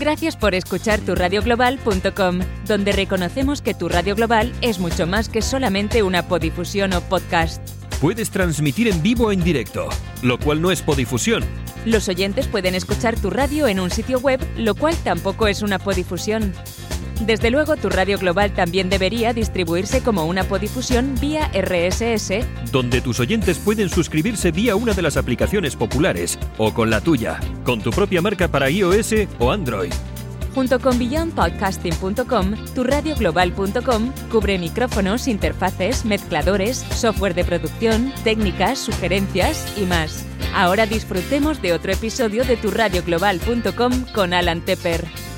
Gracias por escuchar turradioglobal.com, donde reconocemos que tu radio global es mucho más que solamente una podifusión o podcast. Puedes transmitir en vivo o en directo, lo cual no es podifusión. Los oyentes pueden escuchar tu radio en un sitio web, lo cual tampoco es una podifusión. Desde luego, tu radio global también debería distribuirse como una podifusión vía RSS, donde tus oyentes pueden suscribirse vía una de las aplicaciones populares o con la tuya, con tu propia marca para iOS o Android. Junto con beyondpodcasting.com, turradioglobal.com cubre micrófonos, interfaces, mezcladores, software de producción, técnicas, sugerencias y más. Ahora disfrutemos de otro episodio de turradioglobal.com con Alan Tepper.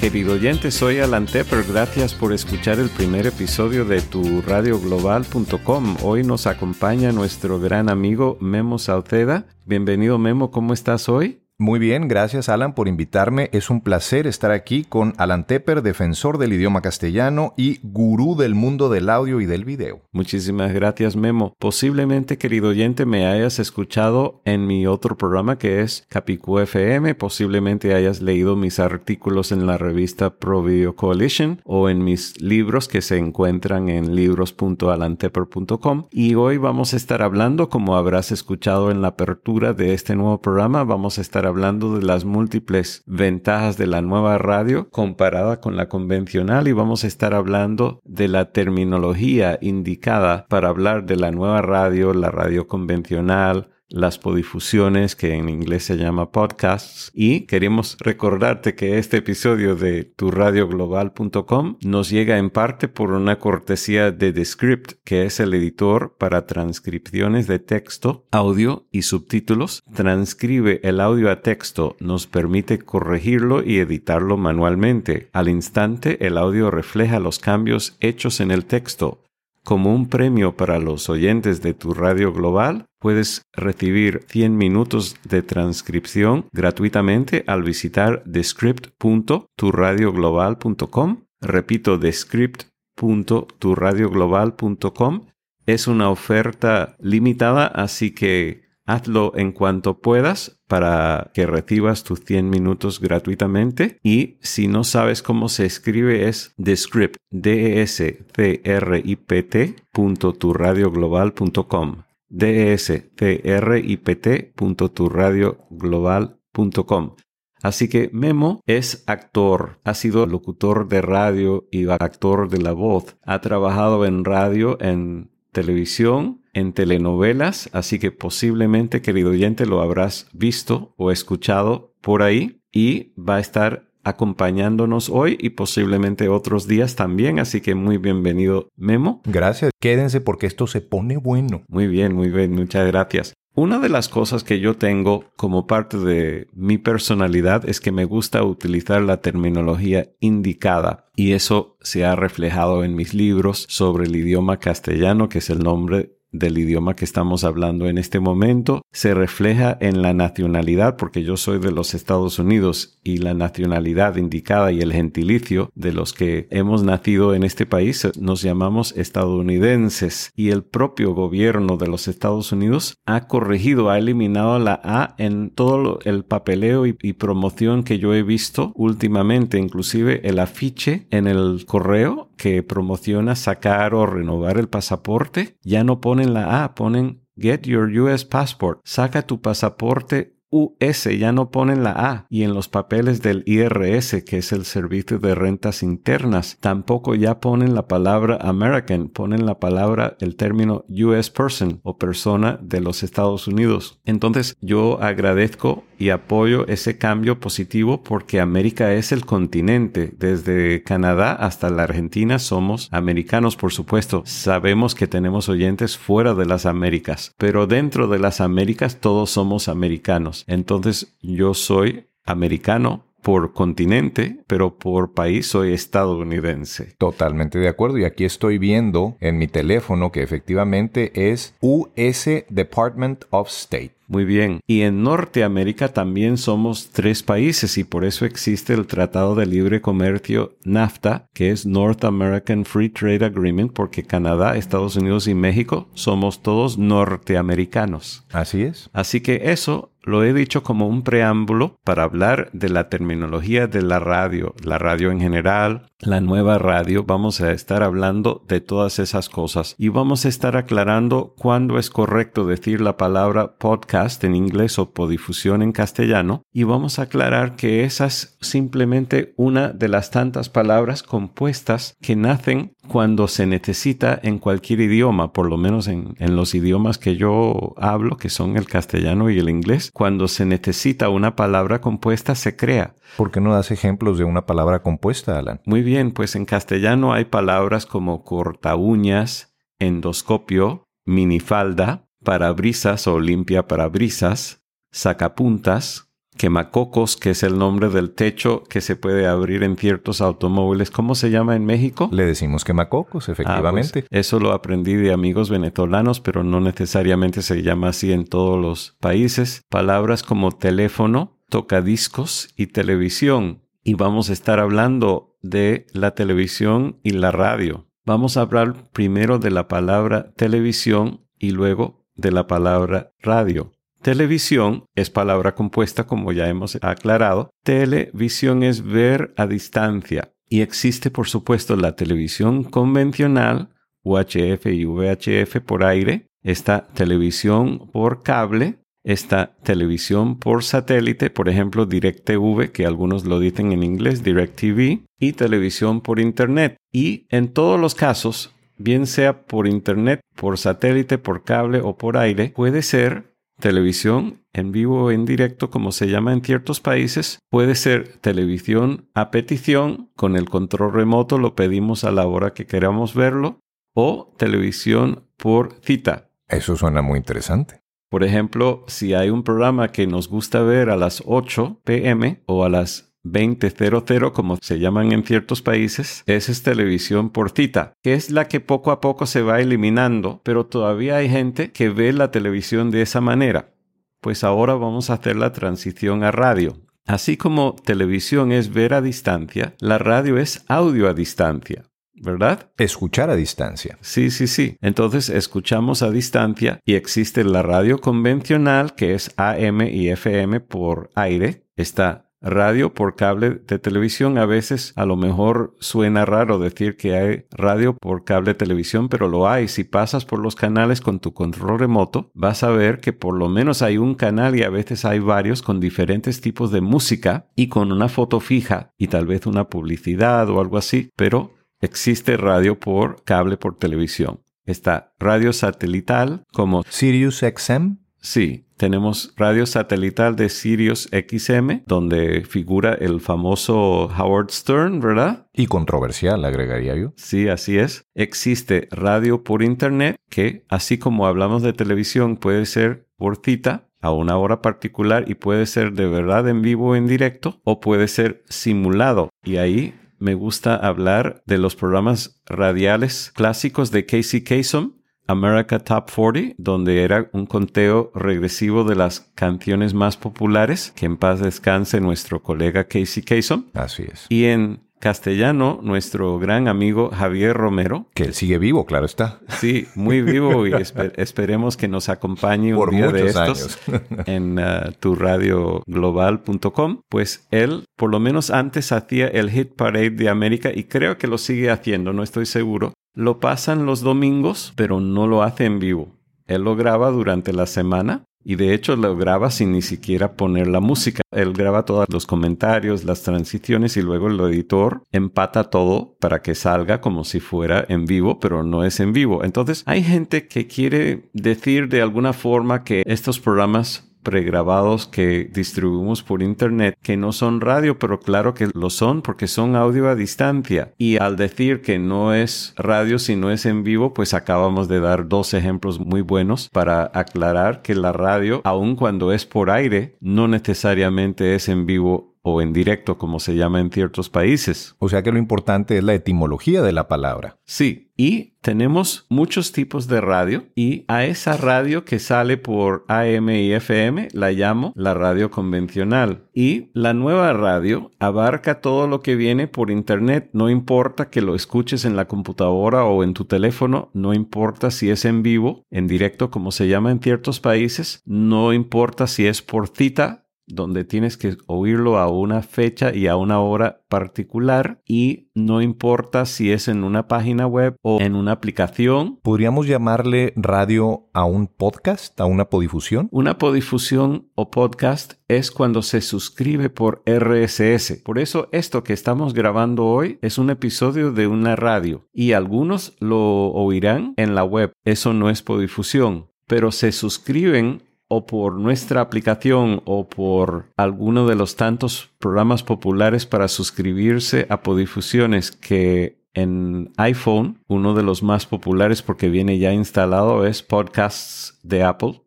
Querido oyente, soy Alan Tepper. Gracias por escuchar el primer episodio de tu radioglobal.com. Hoy nos acompaña nuestro gran amigo Memo Sauceda. Bienvenido Memo, ¿cómo estás hoy? Muy bien, gracias Alan por invitarme. Es un placer estar aquí con Alan Tepper, defensor del idioma castellano y gurú del mundo del audio y del video. Muchísimas gracias Memo. Posiblemente, querido oyente, me hayas escuchado en mi otro programa que es Capicú FM. Posiblemente hayas leído mis artículos en la revista Pro Video Coalition o en mis libros que se encuentran en libros.alantepper.com. Y hoy vamos a estar hablando, como habrás escuchado en la apertura de este nuevo programa, vamos a estar hablando de las múltiples ventajas de la nueva radio comparada con la convencional y vamos a estar hablando de la terminología indicada para hablar de la nueva radio, la radio convencional, las podifusiones que en inglés se llama podcasts y queremos recordarte que este episodio de turradioglobal.com nos llega en parte por una cortesía de Descript que es el editor para transcripciones de texto, audio y subtítulos. Transcribe el audio a texto, nos permite corregirlo y editarlo manualmente. Al instante el audio refleja los cambios hechos en el texto como un premio para los oyentes de tu radio global, puedes recibir 100 minutos de transcripción gratuitamente al visitar descript.turradioglobal.com. Repito, descript.turradioglobal.com. Es una oferta limitada, así que Hazlo en cuanto puedas para que recibas tus 100 minutos gratuitamente. Y si no sabes cómo se escribe es descript, d s c r i p t turradioglobal.com d s c r i p t turradioglobal.com Así que Memo es actor, ha sido locutor de radio y actor de la voz, ha trabajado en radio, en televisión en telenovelas, así que posiblemente, querido oyente, lo habrás visto o escuchado por ahí y va a estar acompañándonos hoy y posiblemente otros días también, así que muy bienvenido Memo. Gracias, quédense porque esto se pone bueno. Muy bien, muy bien, muchas gracias. Una de las cosas que yo tengo como parte de mi personalidad es que me gusta utilizar la terminología indicada y eso se ha reflejado en mis libros sobre el idioma castellano, que es el nombre del idioma que estamos hablando en este momento se refleja en la nacionalidad porque yo soy de los Estados Unidos y la nacionalidad indicada y el gentilicio de los que hemos nacido en este país nos llamamos estadounidenses. Y el propio gobierno de los Estados Unidos ha corregido, ha eliminado la A en todo el papeleo y, y promoción que yo he visto últimamente, inclusive el afiche en el correo que promociona sacar o renovar el pasaporte, ya no ponen la A, ponen Get Your US Passport. Saca tu pasaporte US, ya no ponen la A, y en los papeles del IRS, que es el Servicio de Rentas Internas, tampoco ya ponen la palabra American, ponen la palabra, el término US person o persona de los Estados Unidos. Entonces yo agradezco y apoyo ese cambio positivo porque América es el continente. Desde Canadá hasta la Argentina somos americanos, por supuesto. Sabemos que tenemos oyentes fuera de las Américas, pero dentro de las Américas todos somos americanos. Entonces yo soy americano por continente, pero por país soy estadounidense. Totalmente de acuerdo. Y aquí estoy viendo en mi teléfono que efectivamente es US Department of State. Muy bien. Y en Norteamérica también somos tres países y por eso existe el Tratado de Libre Comercio NAFTA, que es North American Free Trade Agreement, porque Canadá, Estados Unidos y México somos todos norteamericanos. Así es. Así que eso lo he dicho como un preámbulo para hablar de la terminología de la radio, la radio en general, la nueva radio. Vamos a estar hablando de todas esas cosas y vamos a estar aclarando cuándo es correcto decir la palabra podcast en inglés o podifusión en castellano y vamos a aclarar que esa es simplemente una de las tantas palabras compuestas que nacen cuando se necesita en cualquier idioma, por lo menos en, en los idiomas que yo hablo, que son el castellano y el inglés cuando se necesita una palabra compuesta, se crea. ¿Por qué no das ejemplos de una palabra compuesta, Alan? Muy bien, pues en castellano hay palabras como corta uñas, endoscopio, minifalda, parabrisas o limpia parabrisas, sacapuntas, quemacocos, que es el nombre del techo que se puede abrir en ciertos automóviles. ¿Cómo se llama en México? Le decimos quemacocos, efectivamente. Ah, pues, eso lo aprendí de amigos venezolanos, pero no necesariamente se llama así en todos los países. Palabras como teléfono, tocadiscos y televisión. Y vamos a estar hablando de la televisión y la radio. Vamos a hablar primero de la palabra televisión y luego de la palabra radio. Televisión es palabra compuesta, como ya hemos aclarado. Televisión es ver a distancia. Y existe, por supuesto, la televisión convencional, UHF y VHF por aire. Está televisión por cable. Está televisión por satélite, por ejemplo, DirecTV, que algunos lo dicen en inglés, DirecTV. Y televisión por Internet. Y en todos los casos, bien sea por Internet, por satélite, por cable o por aire, puede ser Televisión en vivo o en directo, como se llama en ciertos países, puede ser televisión a petición, con el control remoto lo pedimos a la hora que queramos verlo, o televisión por cita. Eso suena muy interesante. Por ejemplo, si hay un programa que nos gusta ver a las 8 pm o a las 2000, como se llaman en ciertos países, esa es televisión por cita, que es la que poco a poco se va eliminando, pero todavía hay gente que ve la televisión de esa manera. Pues ahora vamos a hacer la transición a radio. Así como televisión es ver a distancia, la radio es audio a distancia. ¿verdad? Escuchar a distancia. Sí, sí, sí. Entonces escuchamos a distancia y existe la radio convencional que es AM y FM por aire. Está radio por cable de televisión. A veces a lo mejor suena raro decir que hay radio por cable de televisión, pero lo hay. Si pasas por los canales con tu control remoto, vas a ver que por lo menos hay un canal y a veces hay varios con diferentes tipos de música y con una foto fija y tal vez una publicidad o algo así, pero existe radio por cable por televisión. Está radio satelital como Sirius XM. Sí, tenemos radio satelital de Sirius XM, donde figura el famoso Howard Stern, ¿verdad? Y controversial, agregaría yo. Sí, así es. Existe radio por Internet, que así como hablamos de televisión, puede ser por cita a una hora particular y puede ser de verdad en vivo en directo, o puede ser simulado. Y ahí me gusta hablar de los programas radiales clásicos de Casey Kasem, America Top 40, donde era un conteo regresivo de las canciones más populares, que en paz descanse nuestro colega Casey Kasem. Así es. Y en castellano, nuestro gran amigo Javier Romero. Que él sigue vivo, claro está. Sí, muy vivo y esperemos que nos acompañe un día de estos en uh, turradioglobal.com. Pues él, por lo menos antes, hacía el Hit Parade de América y creo que lo sigue haciendo, no estoy seguro. Lo pasan los domingos, pero no lo hace en vivo. Él lo graba durante la semana y de hecho lo graba sin ni siquiera poner la música. Él graba todos los comentarios, las transiciones y luego el editor empata todo para que salga como si fuera en vivo, pero no es en vivo. Entonces hay gente que quiere decir de alguna forma que estos programas pregrabados que distribuimos por internet que no son radio, pero claro que lo son porque son audio a distancia. Y al decir que no es radio si no es en vivo, pues acabamos de dar dos ejemplos muy buenos para aclarar que la radio, aun cuando es por aire, no necesariamente es en vivo o en directo, como se llama en ciertos países. O sea que lo importante es la etimología de la palabra. Sí, Y tenemos muchos tipos de radio y a esa radio que sale por AM y FM la llamo la radio convencional. Y la nueva radio abarca todo lo que viene por internet, no importa que lo escuches en la computadora o en tu teléfono, no importa si es en vivo, en directo como se llama en ciertos países, no importa si es por cita donde tienes que oírlo a una fecha y a una hora particular y no importa si es en una página web o en una aplicación. ¿Podríamos llamarle radio a un podcast, a una podifusión? Una podifusión o podcast es cuando se suscribe por RSS. Por eso esto que estamos grabando hoy es un episodio de una radio y algunos lo oirán en la web. Eso no es podifusión pero se suscriben o por nuestra aplicación o por alguno de los tantos programas populares para suscribirse a Podifusiones que en iPhone, uno de los más populares porque viene ya instalado es Podcasts de Apple.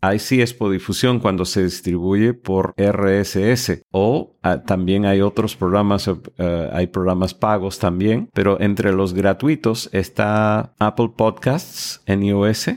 Ahí sí es Podifusión cuando se distribuye por RSS. O ah, también hay otros programas, eh, hay programas pagos también, pero entre los gratuitos está Apple Podcasts en iOS,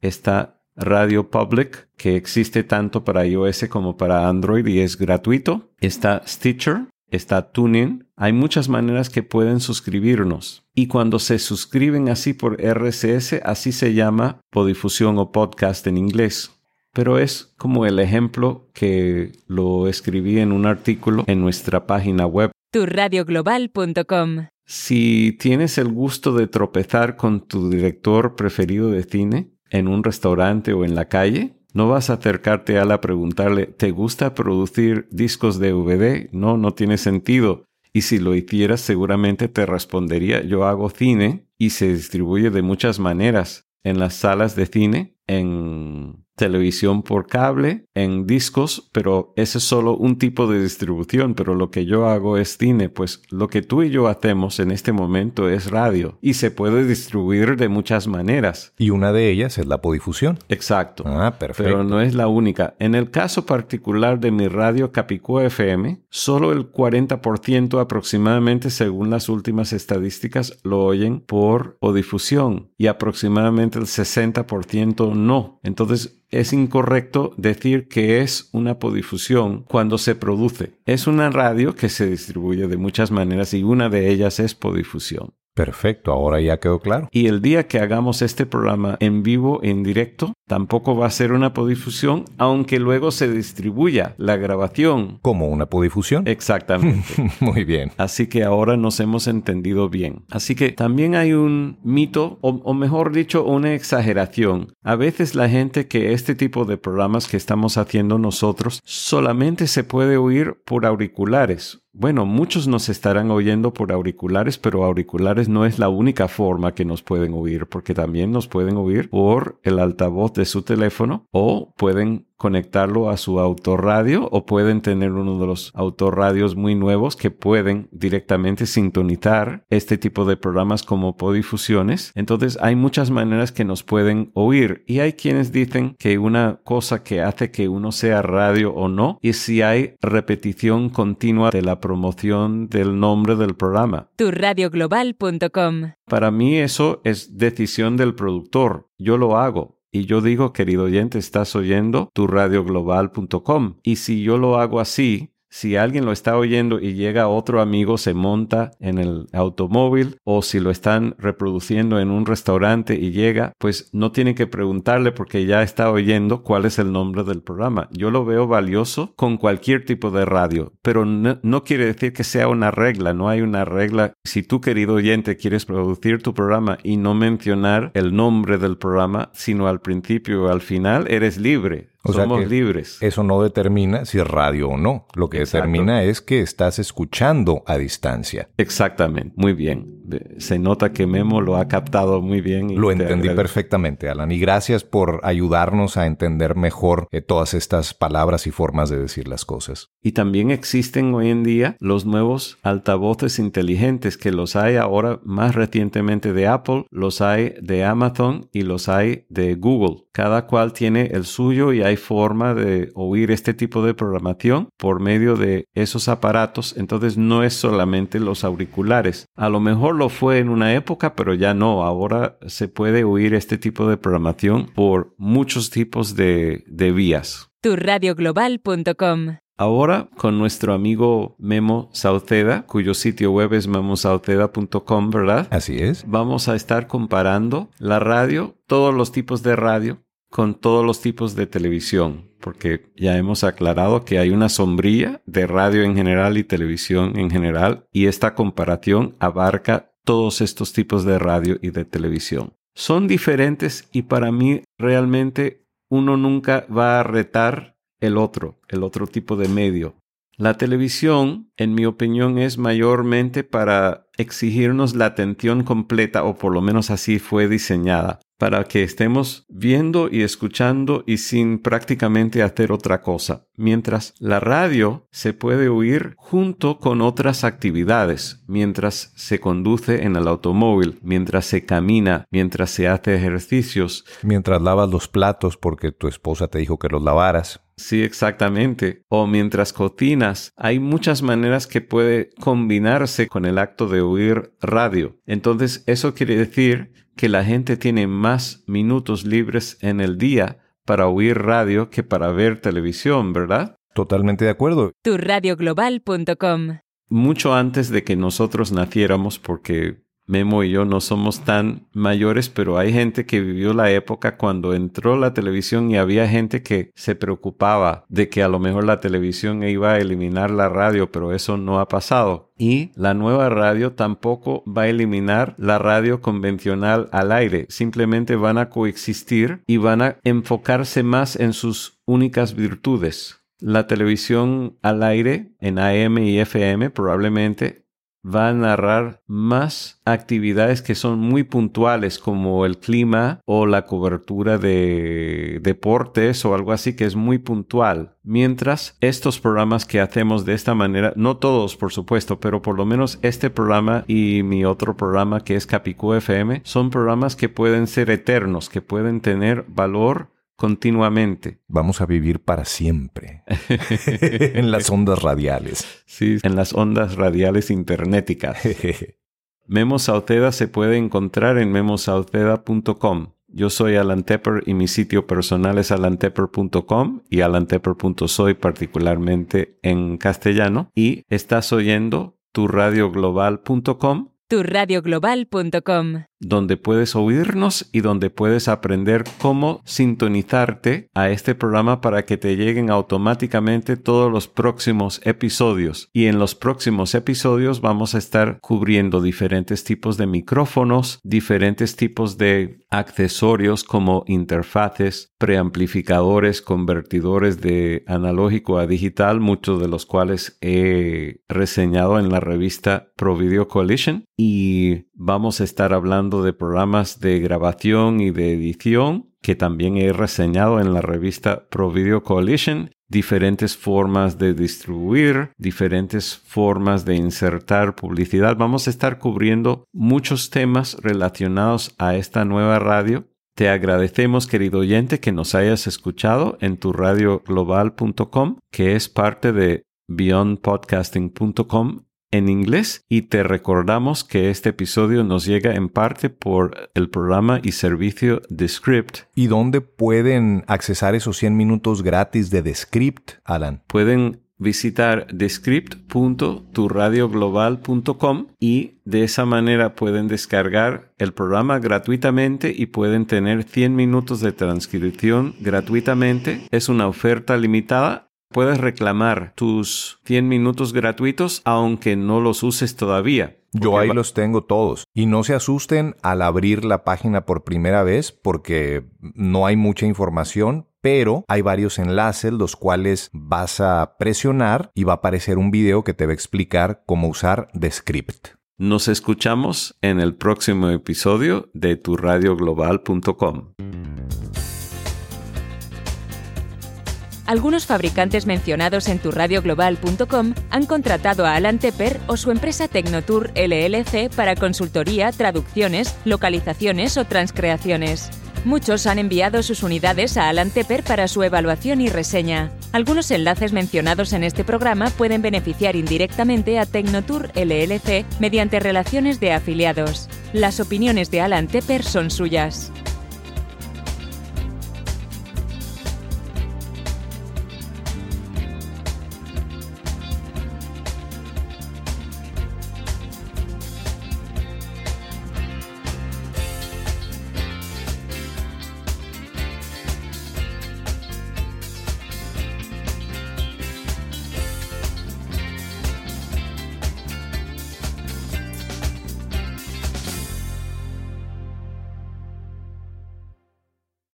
está Radio Public, que existe tanto para iOS como para Android y es gratuito. Está Stitcher, está Tuning. Hay muchas maneras que pueden suscribirnos. Y cuando se suscriben así por RSS, así se llama podifusión o podcast en inglés. Pero es como el ejemplo que lo escribí en un artículo en nuestra página web. Turradioglobal.com Si tienes el gusto de tropezar con tu director preferido de cine, en un restaurante o en la calle, no vas a acercarte a él a preguntarle, ¿te gusta producir discos de DVD? No, no tiene sentido. Y si lo hicieras, seguramente te respondería, yo hago cine y se distribuye de muchas maneras. En las salas de cine, en televisión por cable, en discos, pero ese es solo un tipo de distribución, pero lo que yo hago es cine, pues lo que tú y yo hacemos en este momento es radio y se puede distribuir de muchas maneras. Y una de ellas es la podifusión. Exacto. Ah, perfecto. Pero no es la única. En el caso particular de mi radio Capicúa FM, solo el 40% aproximadamente, según las últimas estadísticas, lo oyen por podifusión y aproximadamente el 60% no. Entonces, es incorrecto decir que es una podifusión cuando se produce. Es una radio que se distribuye de muchas maneras y una de ellas es podifusión. Perfecto, ahora ya quedó claro. Y el día que hagamos este programa en vivo, en directo, tampoco va a ser una podifusión, aunque luego se distribuya la grabación. ¿Como una podifusión? Exactamente. Muy bien. Así que ahora nos hemos entendido bien. Así que también hay un mito, o, o mejor dicho, una exageración. A veces la gente que este tipo de programas que estamos haciendo nosotros solamente se puede oír por auriculares bueno, muchos nos estarán oyendo por auriculares, pero auriculares no es la única forma que nos pueden oír, porque también nos pueden oír por el altavoz de su teléfono o pueden conectarlo a su autorradio o pueden tener uno de los autorradios muy nuevos que pueden directamente sintonizar este tipo de programas como podifusiones. Entonces hay muchas maneras que nos pueden oír y hay quienes dicen que una cosa que hace que uno sea radio o no es si hay repetición continua de la promoción del nombre del programa. Turradioglobal.com Para mí eso es decisión del productor. Yo lo hago y yo digo, querido oyente, estás oyendo tu radioglobal.com. Y si yo lo hago así, si alguien lo está oyendo y llega otro amigo, se monta en el automóvil o si lo están reproduciendo en un restaurante y llega, pues no tiene que preguntarle porque ya está oyendo cuál es el nombre del programa. Yo lo veo valioso con cualquier tipo de radio, pero no, no quiere decir que sea una regla, no hay una regla. Si tú, querido oyente, quieres producir tu programa y no mencionar el nombre del programa, sino al principio o al final, eres libre. O sea Somos que libres. Eso no determina si es radio o no. Lo que Exacto. determina es que estás escuchando a distancia. Exactamente, muy bien. Se nota que Memo lo ha captado muy bien. y Lo te entendí perfectamente, Alan. Y gracias por ayudarnos a entender mejor eh, todas estas palabras y formas de decir las cosas. Y también existen hoy en día los nuevos altavoces inteligentes que los hay ahora más recientemente de Apple, los hay de Amazon y los hay de Google. Cada cual tiene el suyo y hay forma de oír este tipo de programación por medio de esos aparatos. Entonces no es solamente los auriculares. A lo mejor lo fue en una época, pero ya no. Ahora se puede oír este tipo de programación por muchos tipos de, de vías. Turradioglobal.com Ahora con nuestro amigo Memo Sauceda, cuyo sitio web es memosauceda.com, ¿verdad? Así es. Vamos a estar comparando la radio, todos los tipos de radio, con todos los tipos de televisión, porque ya hemos aclarado que hay una sombrilla de radio en general y televisión en general, y esta comparación abarca todos estos tipos de radio y de televisión. Son diferentes y para mí realmente uno nunca va a retar el otro, el otro tipo de medio. La televisión, en mi opinión, es mayormente para exigirnos la atención completa, o por lo menos así fue diseñada, para que estemos viendo y escuchando y sin prácticamente hacer otra cosa. Mientras la radio se puede oír junto con otras actividades, mientras se conduce en el automóvil, mientras se camina, mientras se hace ejercicios. Mientras lavas los platos porque tu esposa te dijo que los lavaras. Sí, exactamente. O mientras cocinas, hay muchas maneras que puede combinarse con el acto de oír radio. Entonces, eso quiere decir que la gente tiene más minutos libres en el día para oír radio que para ver televisión, ¿verdad? Totalmente de acuerdo. Turradioglobal.com Mucho antes de que nosotros naciéramos, porque Memo y yo no somos tan mayores, pero hay gente que vivió la época cuando entró la televisión y había gente que se preocupaba de que a lo mejor la televisión iba a eliminar la radio, pero eso no ha pasado. Y la nueva radio tampoco va a eliminar la radio convencional al aire, simplemente van a coexistir y van a enfocarse más en sus únicas virtudes. La televisión al aire en AM y FM probablemente va a narrar más actividades que son muy puntuales como el clima o la cobertura de deportes o algo así que es muy puntual. Mientras estos programas que hacemos de esta manera, no todos por supuesto, pero por lo menos este programa y mi otro programa que es Capicú FM, son programas que pueden ser eternos, que pueden tener valor continuamente. Vamos a vivir para siempre en las ondas radiales. Sí, en las ondas radiales internéticas. Memo Sauceda se puede encontrar en memosauceda.com. Yo soy Alan Tepper y mi sitio personal es alantepper.com y alantepper.soy particularmente en castellano. Y estás oyendo turradioglobal.com turradioglobal.com donde puedes oírnos y donde puedes aprender cómo sintonizarte a este programa para que te lleguen automáticamente todos los próximos episodios. Y en los próximos episodios vamos a estar cubriendo diferentes tipos de micrófonos, diferentes tipos de accesorios como interfaces, preamplificadores, convertidores de analógico a digital, muchos de los cuales he reseñado en la revista Pro Video Coalition. Y vamos a estar hablando de programas de grabación y de edición que también he reseñado en la revista Pro Video Coalition, diferentes formas de distribuir, diferentes formas de insertar publicidad. Vamos a estar cubriendo muchos temas relacionados a esta nueva radio. Te agradecemos, querido oyente, que nos hayas escuchado en tu radioglobal.com, que es parte de beyondpodcasting.com en inglés y te recordamos que este episodio nos llega en parte por el programa y servicio Descript. ¿Y dónde pueden accesar esos 100 minutos gratis de Descript, Alan? Pueden visitar descript.turradioglobal.com y de esa manera pueden descargar el programa gratuitamente y pueden tener 100 minutos de transcripción gratuitamente. Es una oferta limitada Puedes reclamar tus 100 minutos gratuitos aunque no los uses todavía. Yo ahí los tengo todos. Y no se asusten al abrir la página por primera vez porque no hay mucha información, pero hay varios enlaces los cuales vas a presionar y va a aparecer un video que te va a explicar cómo usar Descript. Nos escuchamos en el próximo episodio de turradioglobal.com. Algunos fabricantes mencionados en turradioglobal.com han contratado a Alan Tepper o su empresa Tecnotour LLC para consultoría, traducciones, localizaciones o transcreaciones. Muchos han enviado sus unidades a Alan Tepper para su evaluación y reseña. Algunos enlaces mencionados en este programa pueden beneficiar indirectamente a Tecnotour LLC mediante relaciones de afiliados. Las opiniones de Alan Tepper son suyas.